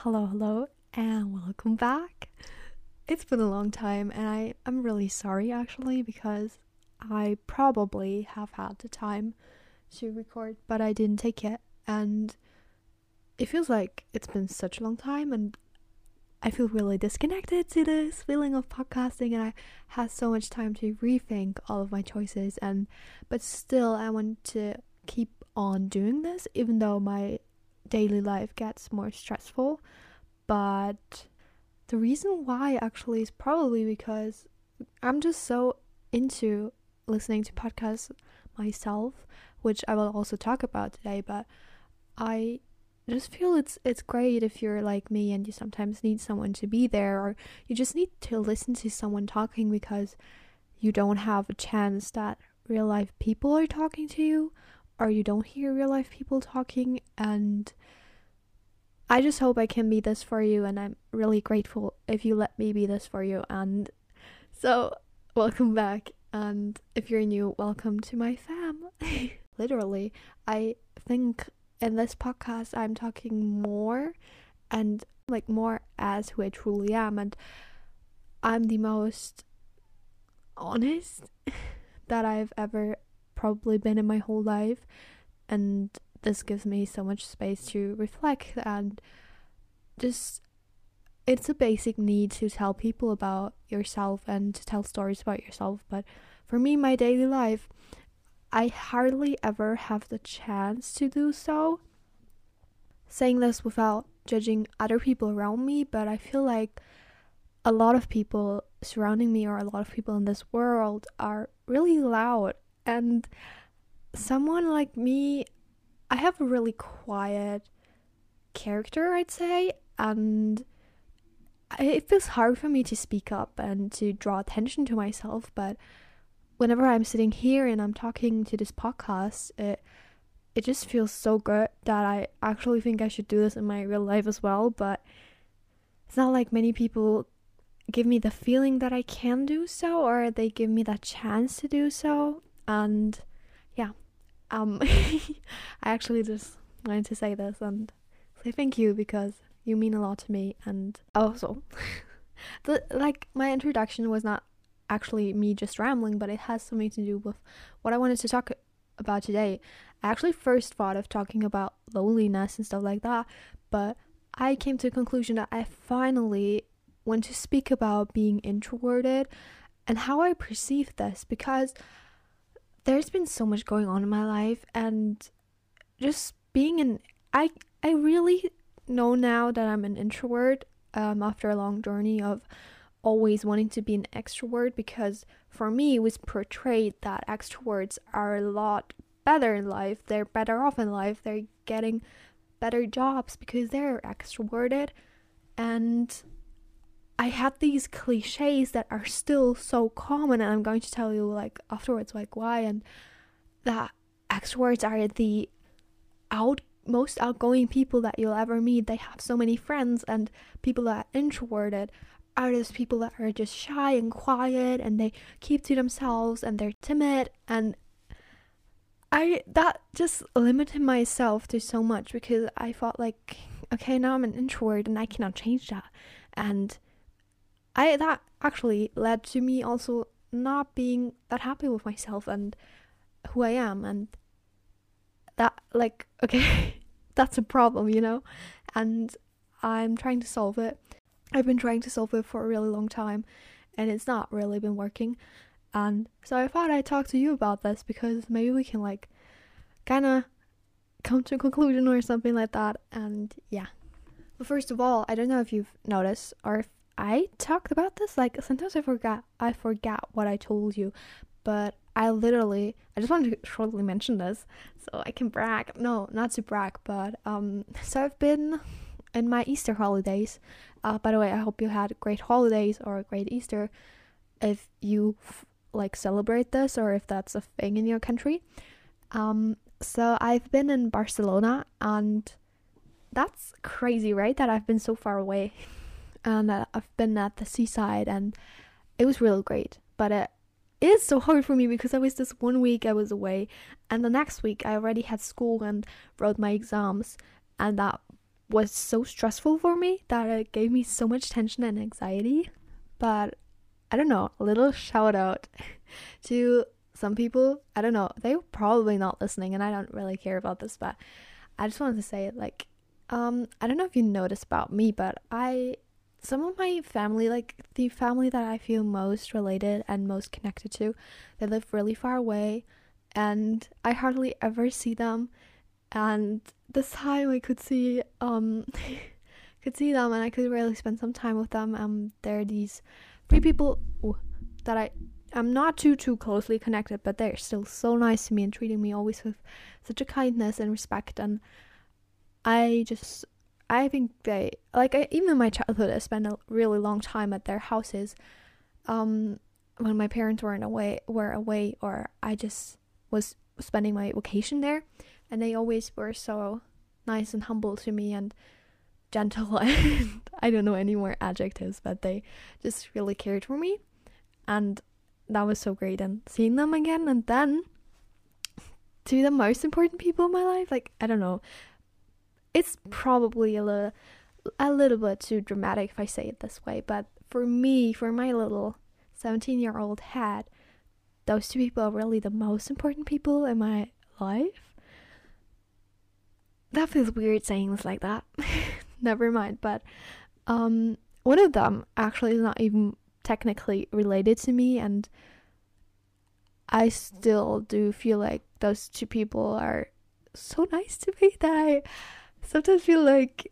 Hello, hello, and welcome back. It's been a long time, and I am really sorry actually because I probably have had the time to record, but I didn't take it, and it feels like it's been such a long time, and I feel really disconnected to this feeling of podcasting, and I had so much time to rethink all of my choices, and but still, I want to keep on doing this, even though my daily life gets more stressful. But the reason why actually is probably because I'm just so into listening to podcasts myself, which I will also talk about today, but I just feel it's it's great if you're like me and you sometimes need someone to be there or you just need to listen to someone talking because you don't have a chance that real life people are talking to you or you don't hear real life people talking and I just hope I can be this for you and I'm really grateful if you let me be this for you and so welcome back and if you're new welcome to my fam. Literally I think in this podcast I'm talking more and like more as who I truly am and I'm the most honest that I've ever probably been in my whole life and this gives me so much space to reflect and just it's a basic need to tell people about yourself and to tell stories about yourself but for me my daily life I hardly ever have the chance to do so. Saying this without judging other people around me but I feel like a lot of people surrounding me or a lot of people in this world are really loud and someone like me I have a really quiet character, I'd say, and it feels hard for me to speak up and to draw attention to myself, but whenever I'm sitting here and I'm talking to this podcast, it it just feels so good that I actually think I should do this in my real life as well, but it's not like many people give me the feeling that I can do so or they give me that chance to do so and yeah um I actually just wanted to say this and say thank you because you mean a lot to me and also the like my introduction was not actually me just rambling but it has something to do with what I wanted to talk about today. I actually first thought of talking about loneliness and stuff like that, but I came to the conclusion that I finally want to speak about being introverted and how I perceive this because there's been so much going on in my life and just being an I I really know now that I'm an introvert um after a long journey of always wanting to be an extrovert because for me it was portrayed that extroverts are a lot better in life they're better off in life they're getting better jobs because they're extroverted and I had these cliches that are still so common, and I'm going to tell you like afterwards, like why, and that extroverts are the out most outgoing people that you'll ever meet. They have so many friends, and people that are introverted are those people that are just shy and quiet, and they keep to themselves, and they're timid, and I that just limited myself to so much because I thought like, okay, now I'm an introvert, and I cannot change that, and I that actually led to me also not being that happy with myself and who I am and that like okay that's a problem you know? And I'm trying to solve it. I've been trying to solve it for a really long time and it's not really been working. And so I thought I'd talk to you about this because maybe we can like kind of come to a conclusion or something like that. And yeah. But first of all I don't know if you've noticed or if I talked about this like sometimes I forgot I forgot what I told you, but I literally I just wanted to shortly mention this so I can brag. No, not to brag, but um so I've been in my Easter holidays. Uh, by the way, I hope you had great holidays or a great Easter if you like celebrate this or if that's a thing in your country. Um so I've been in Barcelona and that's crazy, right? That I've been so far away and I've been at the seaside and it was really great. But it is so hard for me because I was this one week I was away and the next week I already had school and wrote my exams and that was so stressful for me that it gave me so much tension and anxiety. But I don't know, a little shout out to some people. I don't know, they are probably not listening and I don't really care about this, but I just wanted to say like um I don't know if you noticed about me, but I some of my family, like the family that I feel most related and most connected to, they live really far away and I hardly ever see them. And this time I could see um could see them and I could really spend some time with them. Um there are these three people that I I'm not too too closely connected, but they're still so nice to me and treating me always with such a kindness and respect and I just I think they like I, even in my childhood I spent a really long time at their houses um when my parents weren't away were away or I just was spending my vacation there. And they always were so nice and humble to me and gentle. And I don't know any more adjectives but they just really cared for me. And that was so great and seeing them again and then to the most important people in my life like I don't know it's probably a little a little bit too dramatic if I say it this way, but for me, for my little 17 year old head, those two people are really the most important people in my life. That feels weird saying this like that. Never mind, but um, one of them actually is not even technically related to me, and I still do feel like those two people are so nice to me that I sometimes feel like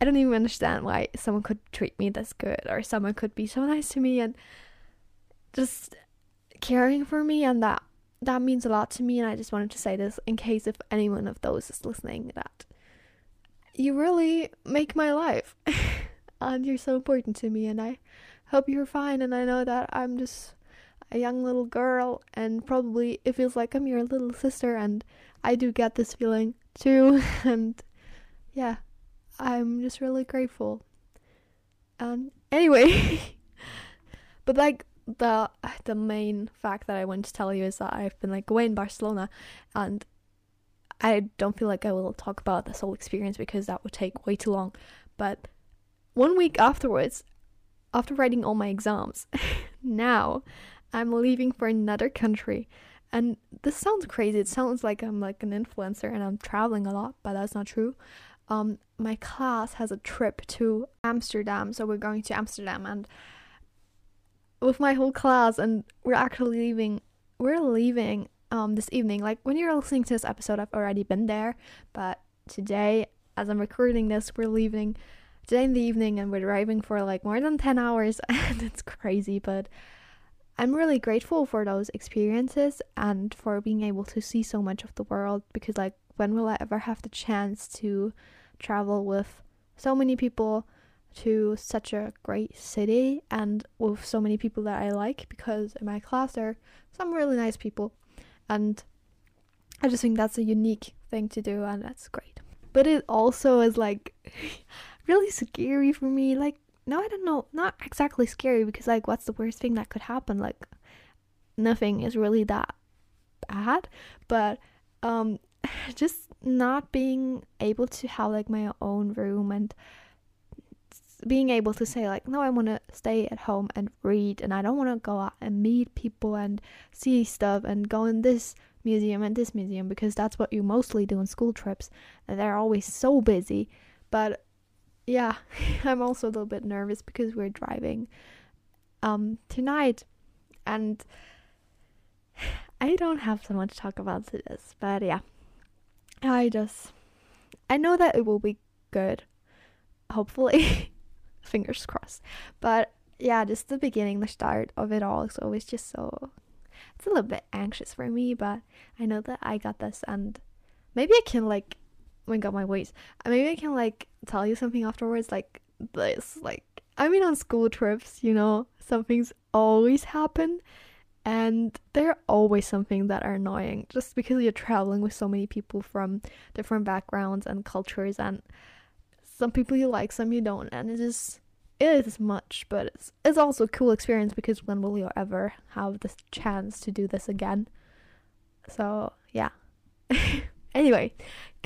I don't even understand why someone could treat me this good or someone could be so nice to me and just caring for me and that that means a lot to me and I just wanted to say this in case if anyone of those is listening that you really make my life and you're so important to me and I hope you're fine and I know that I'm just a young little girl and probably it feels like I'm your little sister and I do get this feeling too and yeah, I'm just really grateful. And anyway, but like the the main fact that I want to tell you is that I've been like away in Barcelona, and I don't feel like I will talk about this whole experience because that would take way too long. But one week afterwards, after writing all my exams, now I'm leaving for another country. And this sounds crazy. It sounds like I'm like an influencer and I'm traveling a lot, but that's not true um, my class has a trip to Amsterdam, so we're going to Amsterdam and with my whole class, and we're actually leaving. We're leaving um this evening. Like when you're listening to this episode, I've already been there, but today, as I'm recording this, we're leaving today in the evening, and we're driving for like more than ten hours, and it's crazy, but. I'm really grateful for those experiences and for being able to see so much of the world because like when will I ever have the chance to travel with so many people to such a great city and with so many people that I like because in my class there are some really nice people and I just think that's a unique thing to do and that's great. But it also is like really scary for me. Like no, I don't know, not exactly scary because like what's the worst thing that could happen? Like nothing is really that bad, but um just not being able to have like my own room and being able to say like no i want to stay at home and read and i don't want to go out and meet people and see stuff and go in this museum and this museum because that's what you mostly do on school trips. And they're always so busy. But yeah i'm also a little bit nervous because we're driving um tonight and i don't have so much to talk about to this but yeah I just I know that it will be good. Hopefully. Fingers crossed. But yeah, just the beginning, the start of it all is always just so it's a little bit anxious for me, but I know that I got this and maybe I can like oh my god my voice. Uh, maybe I can like tell you something afterwards like this. Like I mean on school trips, you know, something's always happen and they're always something that are annoying just because you're traveling with so many people from different backgrounds and cultures and some people you like some you don't and it is it is much but it's, it's also a cool experience because when will you ever have the chance to do this again so yeah anyway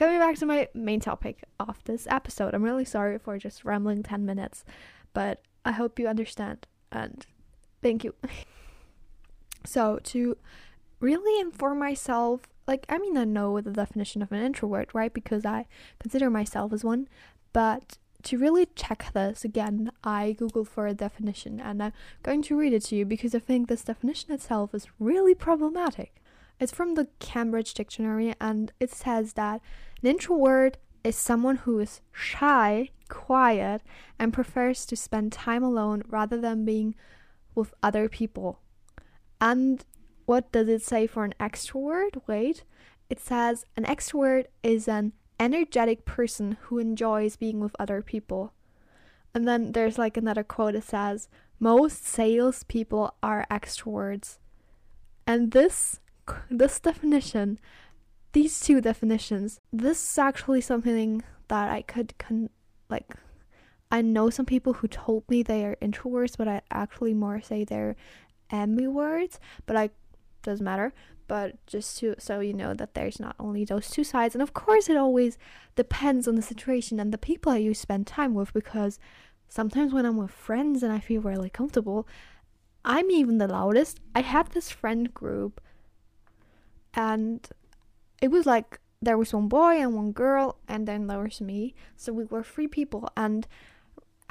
coming back to my main topic of this episode. I'm really sorry for just rambling 10 minutes, but I hope you understand and thank you. so, to really inform myself, like, I mean, I know the definition of an introvert, right? Because I consider myself as one, but to really check this again, I googled for a definition and I'm going to read it to you because I think this definition itself is really problematic. It's from the Cambridge Dictionary and it says that an introvert is someone who is shy, quiet, and prefers to spend time alone rather than being with other people. And what does it say for an extrovert? Wait, it says an extrovert is an energetic person who enjoys being with other people. And then there's like another quote that says, most salespeople are extroverts. And this this definition, these two definitions, this is actually something that I could con- like I know some people who told me they are introverts, but I actually more say they're ambiverts, but like doesn't matter. But just to so you know that there's not only those two sides and of course it always depends on the situation and the people that you spend time with because sometimes when i'm with friends and i feel really comfortable i'm even the loudest. I had this friend group and it was like there was one boy and one girl and then there was me. So we were three people and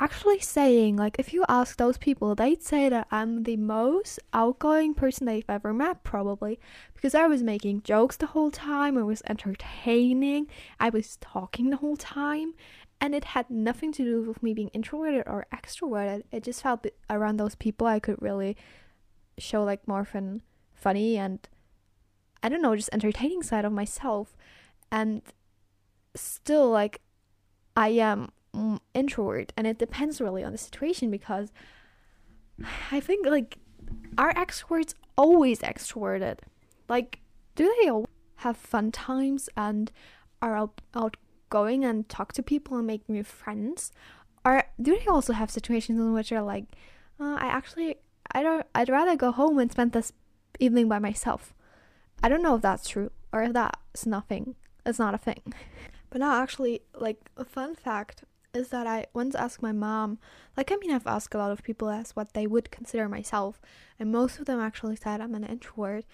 actually saying like if you ask those people they'd say that i'm the most outgoing person they've ever met probably because i was making jokes the whole time i was entertaining i was talking the whole time and it had nothing to do with me being introverted or extroverted. It just felt around those people i could really show like more fun funny and i don't know just entertaining side of myself. And still like i am introvert and it depends really on the situation because I think like are extroverts always extroverted? Like do they all have fun times and are out- outgoing and talk to people and make new friends? Or do they also have situations in which they're like, uh, I actually I don't I'd rather go home and spend this evening by myself. I don't know if that's true or if that's nothing. It's not a thing. But now actually like a fun fact is that I once asked my mom, like, I mean, I've asked a lot of people as what they would consider myself, and most of them actually said I'm an introvert.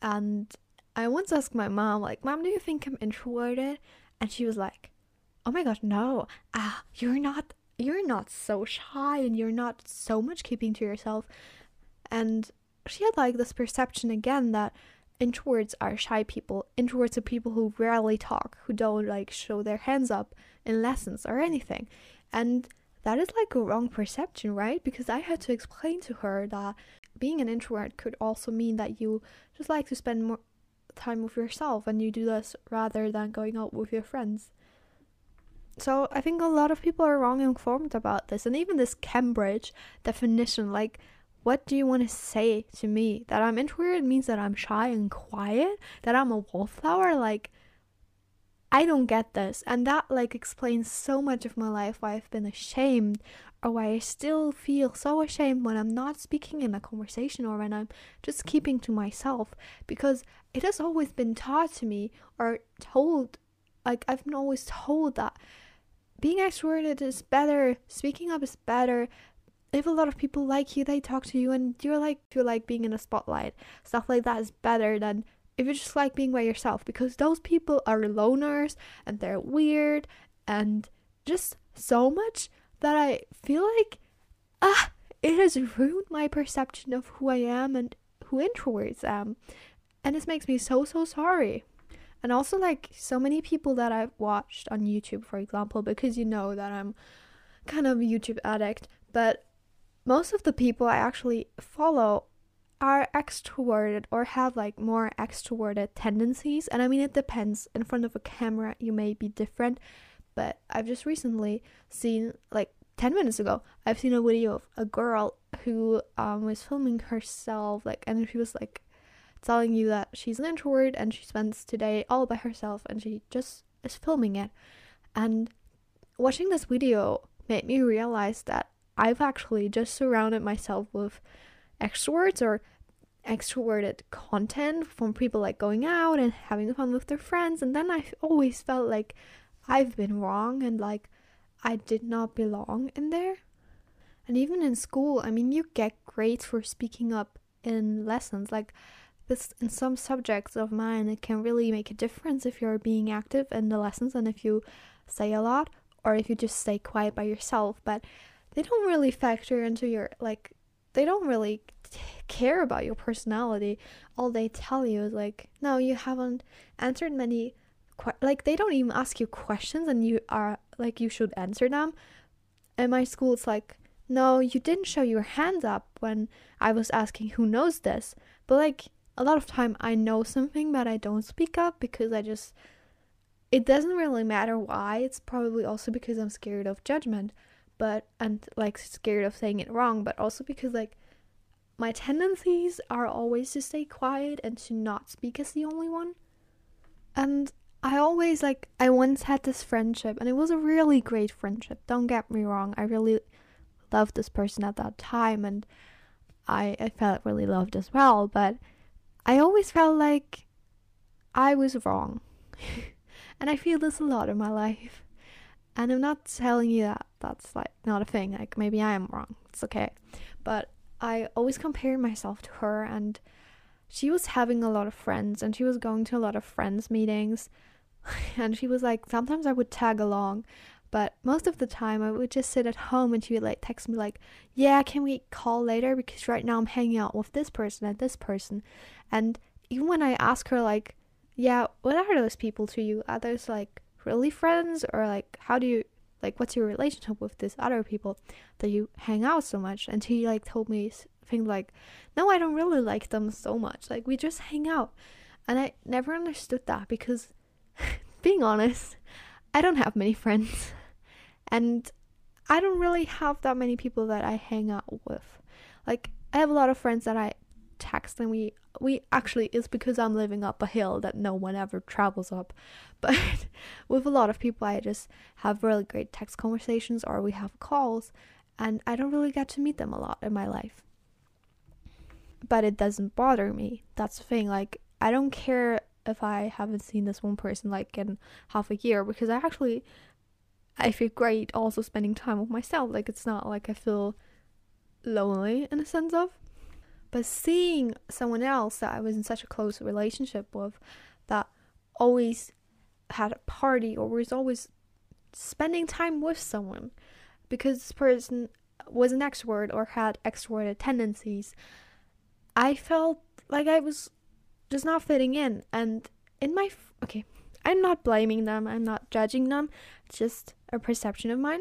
And I once asked my mom, like, Mom, do you think I'm introverted? And she was like, Oh my god, no. Ah, you're not you're not so shy and you're not so much keeping to yourself. And she had like this perception again that introverts are shy people. Introverts are people who rarely talk, who don't like show their hands up in lessons or anything. And that is like a wrong perception, right? Because I had to explain to her that being an introvert could also mean that you just like to spend more time with yourself and you do this rather than going out with your friends. So I think a lot of people are wrong informed about this, and even this Cambridge definition, like what do you want to say to me? That I'm introverted means that I'm shy and quiet? That I'm a wallflower? Like, I don't get this. And that, like, explains so much of my life why I've been ashamed or why I still feel so ashamed when I'm not speaking in a conversation or when I'm just keeping to myself because it has always been taught to me or told, like, I've been always told that being extroverted is better, speaking up is better, if a lot of people like you, they talk to you, and you're like, you like being in a spotlight. Stuff like that is better than if you just like being by yourself because those people are loners and they're weird and just so much that I feel like ah it has ruined my perception of who I am and who introverts am. And this makes me so so sorry. And also like so many people that I've watched on YouTube for example because you know that I'm kind of a YouTube addict, but most of the people I actually follow are extroverted or have like more extroverted tendencies. And I mean, it depends. In front of a camera, you may be different, but I've just recently seen like 10 minutes ago, I've seen a video of a girl who um, was filming herself, like, and she was like telling you that she's an introvert and she spends today all by herself and she just is filming it. And watching this video made me realize that I've actually just surrounded myself with extroverts or extroverted content from people like going out and having fun with their friends and then I always felt like I've been wrong and like I did not belong in there. And even in school, I mean, you get grades for speaking up in lessons. Like this, in some subjects of mine, it can really make a difference if you're being active in the lessons and if you say a lot or if you just stay quiet by yourself. But they don't really factor into your, like, they don't really care about your personality. All they tell you is, like, no, you haven't answered many like they don't even ask you questions and you are like you should answer them. In my school it's like no you didn't show your hands up when i was asking who knows this. But like a lot of time i know something but i don't speak up because i just it doesn't really matter why. It's probably also because i'm scared of judgment but and like scared of saying it wrong but also because like my tendencies are always to stay quiet and to not speak as the only one and I always like I once had this friendship and it was a really great friendship. Don't get me wrong. I really loved this person at that time and I I felt really loved as well, but I always felt like I was wrong. and I feel this a lot in my life. And I'm not telling you that that's like not a thing. Like maybe I am wrong. It's okay. But I always compare myself to her and she was having a lot of friends and she was going to a lot of friends meetings and she was like, sometimes I would tag along, but most of the time I would just sit at home and she would like text me like, yeah, can we call later? Because right now I'm hanging out with this person and this person. And even when I ask her like, yeah, what are those people to you? Are those like really friends or like how do you like what's your relationship with these other people that you hang out so much? And he like told me things like, no, I don't really like them so much. Like we just hang out. And I never understood that because being honest, I don't have many friends. And I don't really have that many people that I hang out with. Like I have a lot of friends that I text and we we actually it's because I'm living up a hill that no one ever travels up. But with a lot of people I just have really great text conversations or we have calls and I don't really get to meet them a lot in my life. But it doesn't bother me. That's the thing like I don't care if I haven't seen this one person like in half a year because I actually I feel great also spending time with myself. Like it's not like I feel lonely in a sense of. But seeing someone else that I was in such a close relationship with that always had a party or was always spending time with someone because this person was an extrovert or had extroverted tendencies, I felt like I was just not fitting in. And in my f- okay, I'm not blaming them. I'm not judging them. It's just a perception of mine.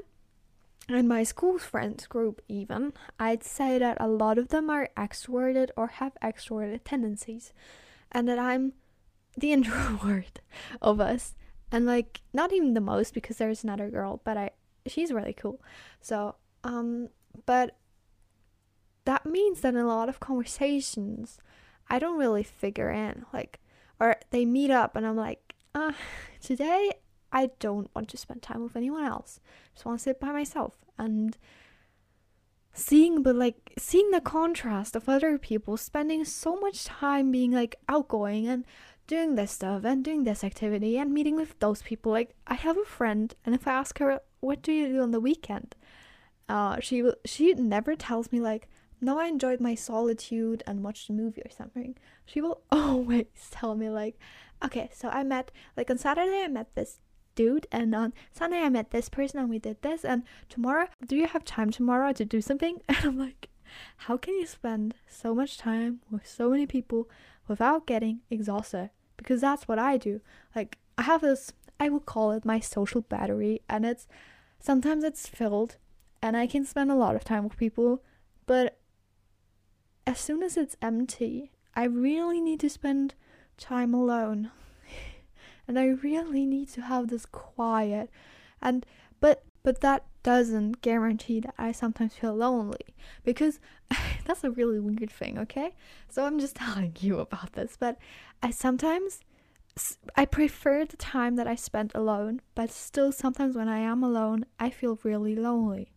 And my school friends group, even, I'd say that a lot of them are extroverted or have extroverted tendencies, and that I'm the introvert of us. And like, not even the most because there's another girl, but I, she's really cool. So, um, but that means that in a lot of conversations, I don't really figure in. Like, or they meet up and I'm like, uh, today I don't want to spend time with anyone else. I just want to sit by myself. And seeing but like seeing the contrast of other people spending so much time being like outgoing and doing this stuff and doing this activity and meeting with those people like i have a friend and if i ask her what do you do on the weekend? Uh she she never tells me like no I enjoyed my solitude and watched a movie or something, she will always tell me like, okay, so I met like on Saturday I met this dude and on Sunday I met this person and we did this and tomorrow do you have time tomorrow to do something? And I'm like, how can you spend so much time with so many people without getting exhausted? Because that's what I do. Like I have this I would call it my social battery and it's sometimes it's filled and I can spend a lot of time with people, but as soon as it's empty, I really need to spend time alone. And I really need to have this quiet. And but but that doesn't guarantee that I sometimes feel lonely because that's a really weird thing, okay? So I'm just telling you about this, but I sometimes I prefer the time that I spend alone, but still sometimes when I am alone, I feel really lonely.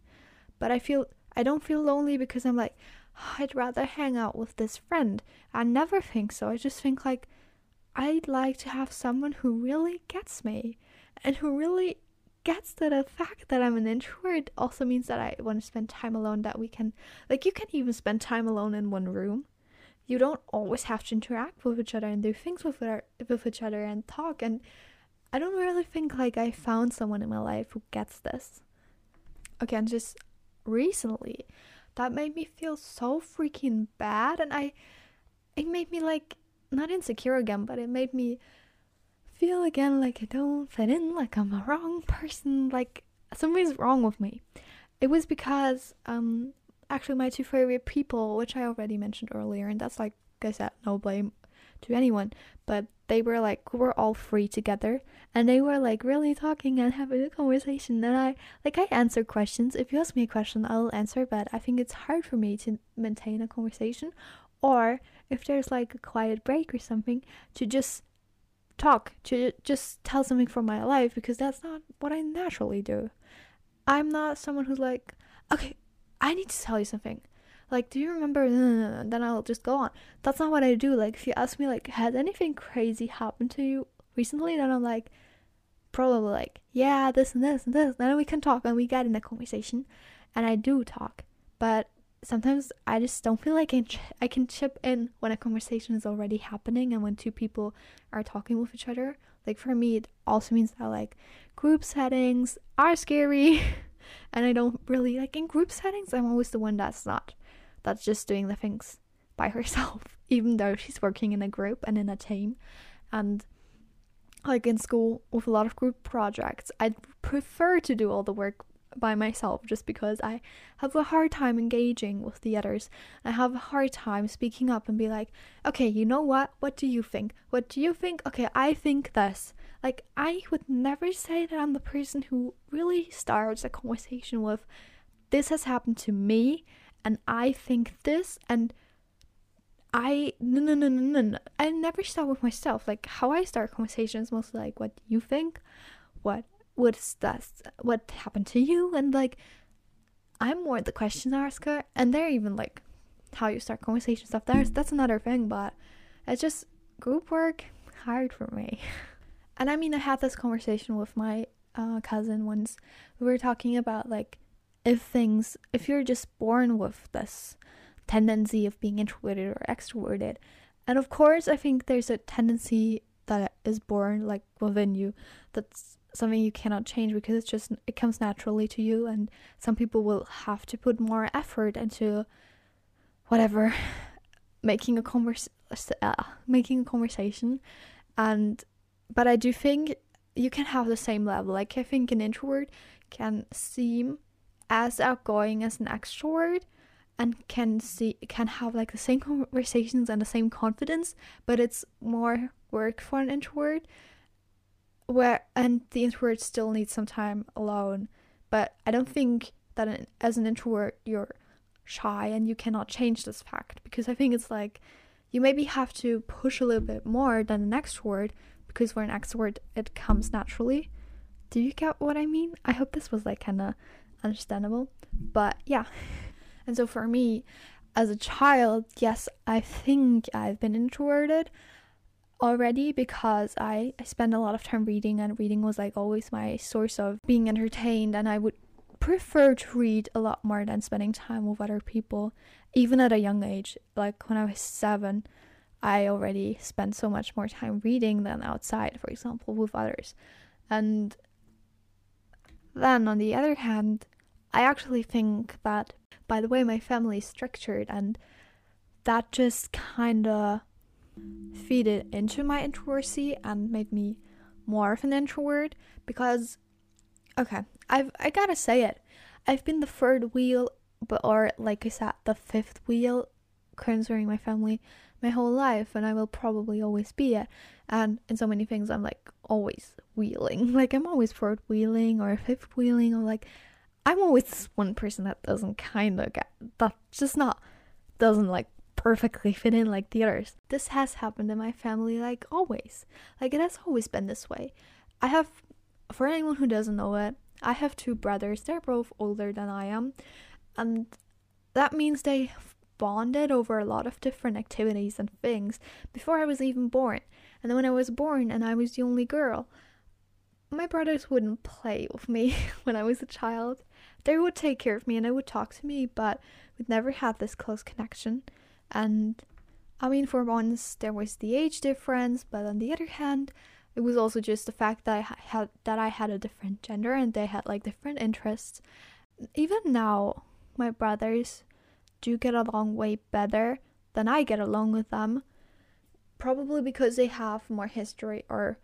But I feel I don't feel lonely because I'm like, oh, I'd rather hang out with this friend. I never think so. I just think like I'd like to have someone who really gets me and who really gets that the fact that I'm an introvert also means that I want to spend time alone that we can like you can even spend time alone in one room. You don't always have to interact with each other and do things with our, with each other and talk and I don't really think like I found someone in my life who gets this. Again, just recently that made me feel so freaking bad and I it made me like not insecure again, but it made me feel again like I don't fit in, like I'm a wrong person, like something's wrong with me. It was because um actually my two favorite people, which I already mentioned earlier, and that's like I said, no blame to anyone, but they were like we were all free together and they were like really talking and having a conversation and I like I answer questions. If you ask me a question I'll answer, but I think it's hard for me to maintain a conversation or if there's like a quiet break or something to just talk, to just tell something from my life because that's not what I naturally do. I'm not someone who's like, okay, I need to tell you something. Like do you remember? Then i'll just go on. That's not what i do. Like if you ask me like has anything crazy happened to you recently? Then i'm like probably like yeah this and this and this. Then we can talk and we get in a conversation and i do talk. But sometimes i just don't feel like I can chip in when a conversation is already happening and when two people are talking with each other like for me it also means that like group settings are scary and i don't really like in group settings i'm always the one that's not that's just doing the things by herself, even though she's working in a group and in a team. And like in school with a lot of group projects, I'd prefer to do all the work by myself just because I have a hard time engaging with the others. I have a hard time speaking up and be like, okay, you know what? What do you think? What do you think? Okay, I think this. Like, I would never say that I'm the person who really starts a conversation with, this has happened to me and I think this and I no no no no no I never start with myself. Like how I start conversations mostly like what do you think, what what's that what happened to you and like I'm more the question asker and they're even like how you start conversations stuff. There's that's another thing, but it's just group work hard for me. And I mean I had this conversation with my uh, cousin once. We were talking about like if things if you're just born with this tendency of being introverted or extroverted and of course i think there's a tendency that is born like within you that's something you cannot change because it's just it comes naturally to you and some people will have to put more effort into whatever making a converse uh, making a conversation. And but i do think you can have the same level. Like i think an introvert can seem as outgoing as an extrovert and can see can have like the same conversations and the same confidence but it's more work for an introvert where and the introvert still needs some time alone but i don't think that an, as an introvert you're shy and you cannot change this fact because i think it's like you maybe have to push a little bit more than an extrovert because for an extrovert it comes naturally do you get what i mean i hope this was like kind of understandable. But yeah. And so for me, as a child, yes, I think I've been introverted already because I, I spend a lot of time reading, and reading was like always my source of being entertained, and I would prefer to read a lot more than spending time with other people, even at a young age. Like when I was seven, I already spent so much more time reading than outside, for example, with others. And then, on the other hand, I actually think that by the way my family is structured, and that just kind of feeded into my introversion and made me more of an introvert because okay i've i gotta say it. I've been the third wheel but or like i said the fifth wheel concerning my family my whole life and i will probably always be it. And in so many things i'm like always wheeling. Like i'm always third wheeling or fifth wheeling or like i'm always one person that doesn't kind of get that just not doesn't like perfectly fit in like the others this has happened in my family like always like it has always been this way i have for anyone who doesn't know it i have two brothers they're both older than i am and that means they bonded over a lot of different activities and things before I was even born. And then when I was born and I was the only girl, my brothers wouldn't play with me when I was a child. They would take care of me and they would talk to me, but we'd never had this close connection. And I mean, for once, there was the age difference, but on the other hand, it was also just the fact that I had that I had a different gender and they had like different interests. Even now, my brothers do get along way better than I get along with them. Probably because they have more history or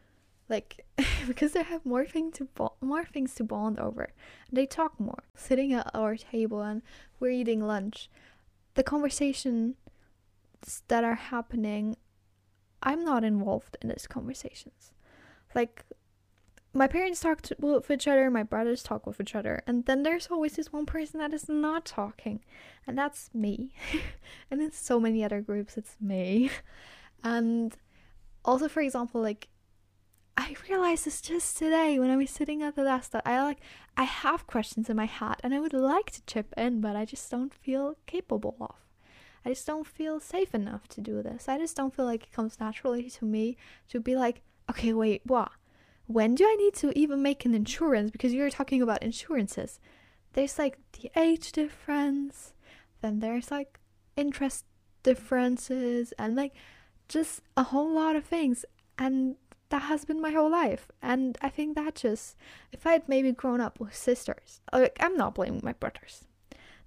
like because they have more things to bo- more things to bond over. They talk more. Sitting at our table and we're eating lunch. The conversation that are happening, I'm not involved in these conversations. Like, my parents talk to, with each other, my brothers talk with each other, and then there's always this one person that is not talking, and that's me. and in so many other groups, it's me. And also, for example, like, I realized this just today when I was sitting at the desk that I like I have questions in my head and I would like to chip in, but I just don't feel capable of. I just don't feel safe enough to do this. I just don't feel like it comes naturally to me to be like, okay, wait, what? When do I need to even make an insurance? Because you're talking about insurances. There's like the age difference, then there's like interest differences, and like just a whole lot of things. And that has been my whole life. And I think that just, if I had maybe grown up with sisters, like, I'm not blaming my brothers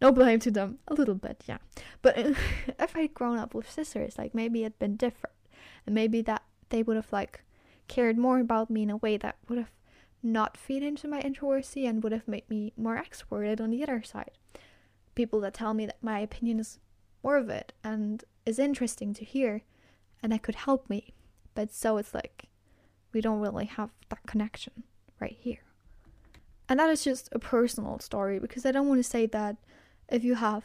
no blame to them. A little bit yeah. But if i'd grown up with sisters like maybe it'd been different. And maybe that they would have like cared more about me in a way that would have not feed into my introversion and would have made me more extroverted on the other side. People that tell me that my opinion is more of it and is interesting to hear and that could help me. But so it's like we don't really have that connection right here. And that is just a personal story because i don't want to say that if you have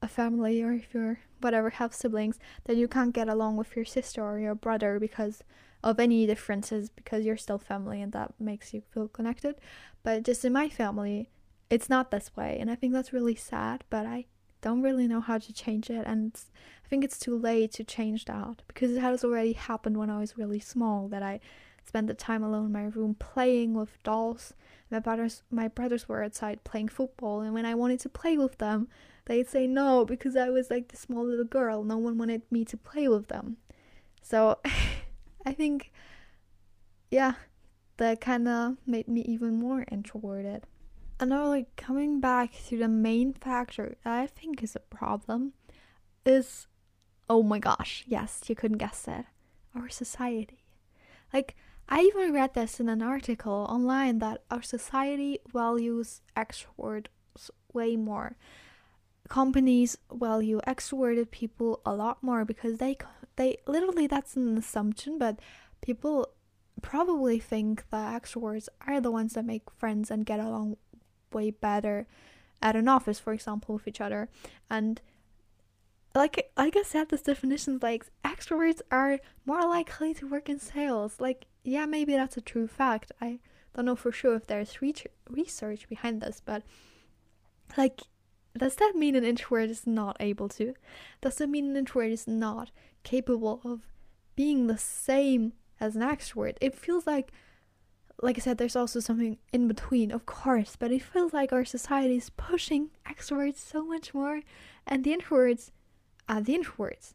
a family or if you're whatever have siblings then you can't get along with your sister or your brother because of any differences because you're still family and that makes you feel connected. But just in my family it's not this way and i think that's really sad but i don't really know how to change it and i think it's too late to change that because it has already happened when i was really small that i spent the time alone in my room playing with dolls. My brothers my brothers were outside playing football and when I wanted to play with them, they'd say no because I was like the small little girl. No one wanted me to play with them. So I think yeah, that kind of made me even more introverted. And now like coming back to the main factor that I think is a problem is oh my gosh, yes, you couldn't guess it. Our society. Like I even read this in an article online that our society values extroverts way more. Companies value extroverted people a lot more because they they literally that's an assumption, but people probably think that extroverts are the ones that make friends and get along way better at an office, for example, with each other. And like like I said, this definition like extroverts are more likely to work in sales. Like yeah, maybe that's a true fact. I don't know for sure if there's re- research behind this, but like, does that mean an introvert is not able to? Does that mean an introvert is not capable of being the same as an extrovert? It feels like, like I said, there's also something in between, of course, but it feels like our society is pushing extroverts so much more, and the introverts are the introverts.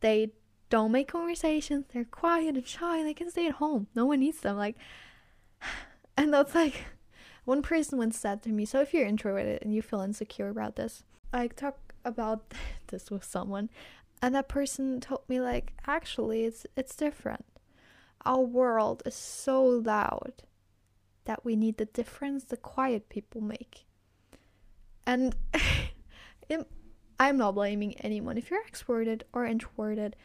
They don't make conversations. They're quiet and shy. They can stay at home. No one needs them. Like, and that's like, one person once said to me, so if you're introverted and you feel insecure about this, I talk about this with someone, and that person told me like, actually, it's it's different. Our world is so loud that we need the difference the quiet people make. And I'm not blaming anyone. If you're extroverted or introverted,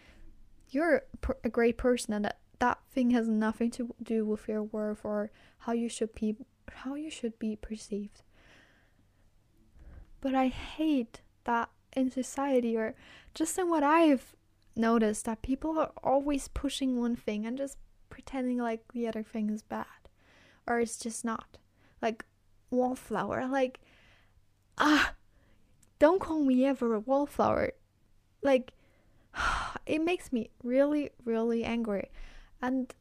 you're a great person and that, that thing has nothing to do with your worth or how you should be how you should be perceived. But i hate that in society or just in what i've noticed that people are always pushing one thing and just pretending like the other thing is bad or it's just not. Like wallflower like ah don't call me ever a wallflower. Like it makes me really really angry and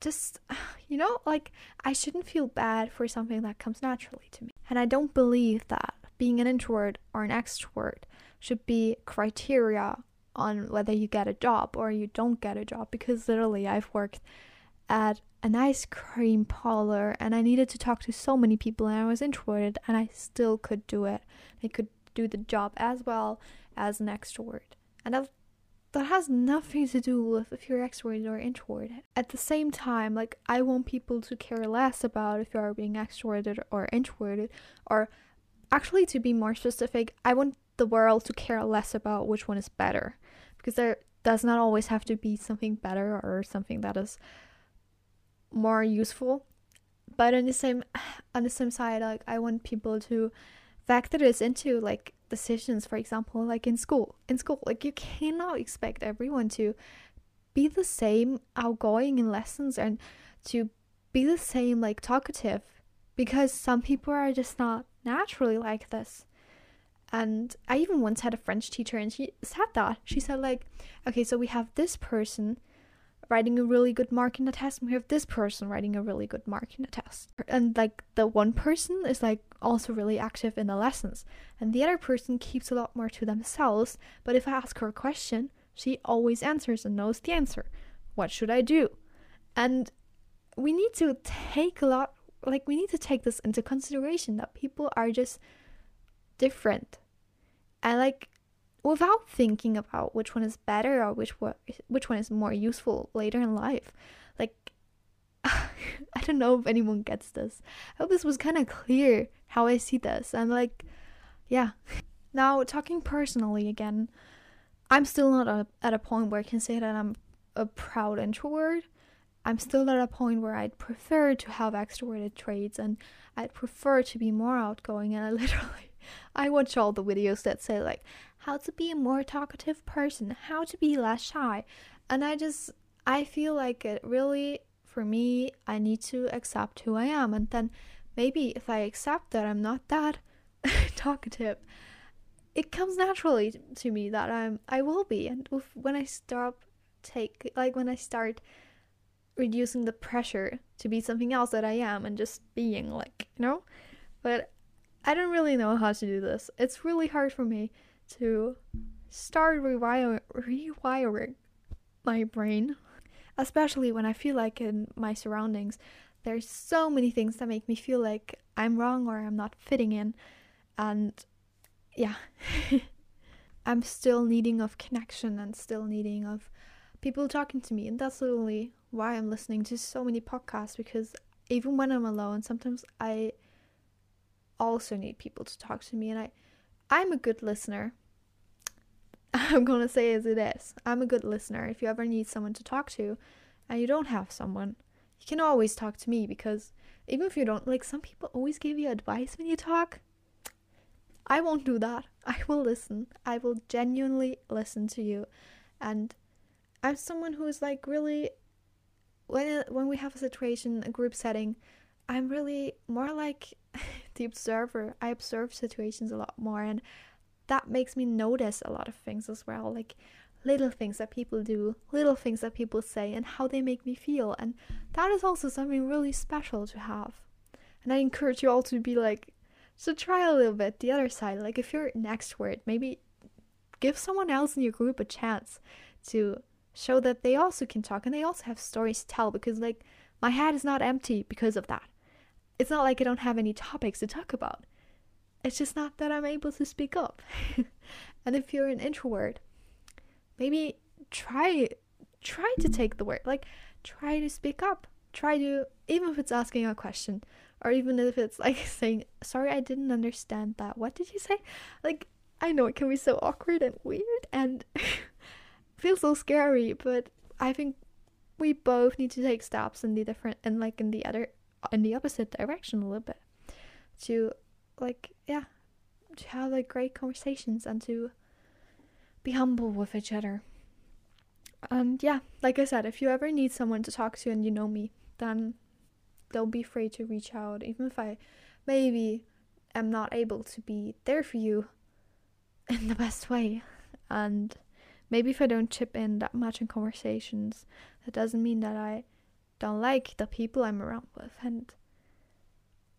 just you know like i shouldn't feel bad for something that comes naturally to me and i don't believe that being an introvert or an extrovert should be criteria on whether you get a job or you don't get a job because literally I've worked at an ice cream parlor and I needed to talk to so many people and I was introverted and I still could do it. I could do the job as well as an extrovert. And that that has nothing to do with if you're extroverted or introverted. At the same time, like I want people to care less about if you are being extroverted or introverted or actually to be more specific, I want the world to care less about which one is better because there does not always have to be something better or something that is more useful but on the same on the same side like i want people to factor this into like decisions for example like in school in school like you cannot expect everyone to be the same outgoing in lessons and to be the same like talkative because some people are just not naturally like this and I even once had a French teacher and she said that. She said, like, okay, so we have this person writing a really good mark in the test, and we have this person writing a really good mark in the test. And like the one person is like also really active in the lessons, and the other person keeps a lot more to themselves. But if I ask her a question, she always answers and knows the answer. What should I do? And we need to take a lot, like, we need to take this into consideration that people are just different and like without thinking about which one is better or which one which one is more useful later in life. Like i don't know if anyone gets this. I hope this was kind of clear how i see this. And like yeah. Now talking personally again i'm still not a, at a point where i can say that i'm a proud introvert. I'm still at a point where i'd prefer to have extroverted traits and i'd prefer to be more outgoing. And i literally I watch all the videos that say like how to be a more talkative person, how to be less shy. And I just I feel like it really for me I need to accept who I am and then maybe if I accept that I'm not that talkative it comes naturally to me that I'm I will be and when I stop take like when I start reducing the pressure to be something else that I am and just being like you know but I don't really know how to do this. It's really hard for me to start rewire- rewiring my brain, especially when I feel like in my surroundings there's so many things that make me feel like I'm wrong or I'm not fitting in. And yeah. I'm still needing of connection and still needing of people talking to me. And that's literally why I'm listening to so many podcasts because even when I'm alone sometimes I also need people to talk to me. And I I'm a good listener. I'm going to say as it is. I'm a good listener. If you ever need someone to talk to and you don't have someone, you can always talk to me because even if you don't like some people always give you advice when you talk. I won't do that. I will listen. I will genuinely listen to you. And I'm someone who is like really when when we have a situation, a group setting, I'm really more like the observer. I observe situations a lot more, and that makes me notice a lot of things as well, like little things that people do, little things that people say, and how they make me feel. And that is also something really special to have. And I encourage you all to be like, to try a little bit the other side. Like, if you're an extrovert, maybe give someone else in your group a chance to show that they also can talk and they also have stories to tell because, like, my head is not empty because of that it's not like I don't have any topics to talk about. It's just not that I'm able to speak up. and if you're an introvert, maybe try try to take the word. Like try to speak up. Try to even if it's asking a question or even if it's like saying, "Sorry, I didn't understand that. What did you say?" Like I know it can be so awkward and weird and feel so scary, but I think we both need to take steps in the different and like in the other in the opposite direction a little bit to like yeah to have like great conversations and to be humble with each other. And yeah like i said if you ever need someone to talk to and you know me then don't be afraid to reach out. Even if i maybe am not able to be there for you in the best way. And maybe if I don't chip in that much in conversations, that doesn't mean that I don't like the people I'm around with. And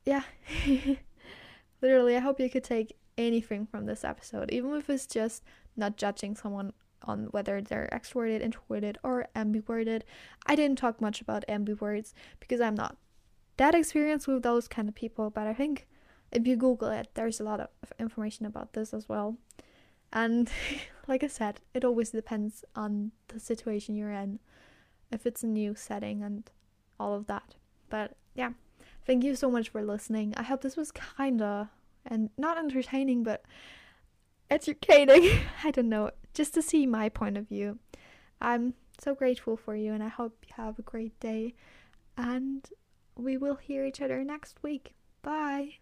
yeah, literally, I hope you could take anything from this episode, even if it's just not judging someone on whether they're extroverted, introverted, or ambiverted. I didn't talk much about ambiverts because I'm not that experienced with those kind of people, but I think if you Google it, there's a lot of information about this as well. And like I said, it always depends on the situation you're in, if it's a new setting and all of that. But yeah, thank you so much for listening. I hope this was kinda and not entertaining, but educating. I don't know, just to see my point of view. I'm so grateful for you, and I hope you have a great day. And we will hear each other next week. Bye.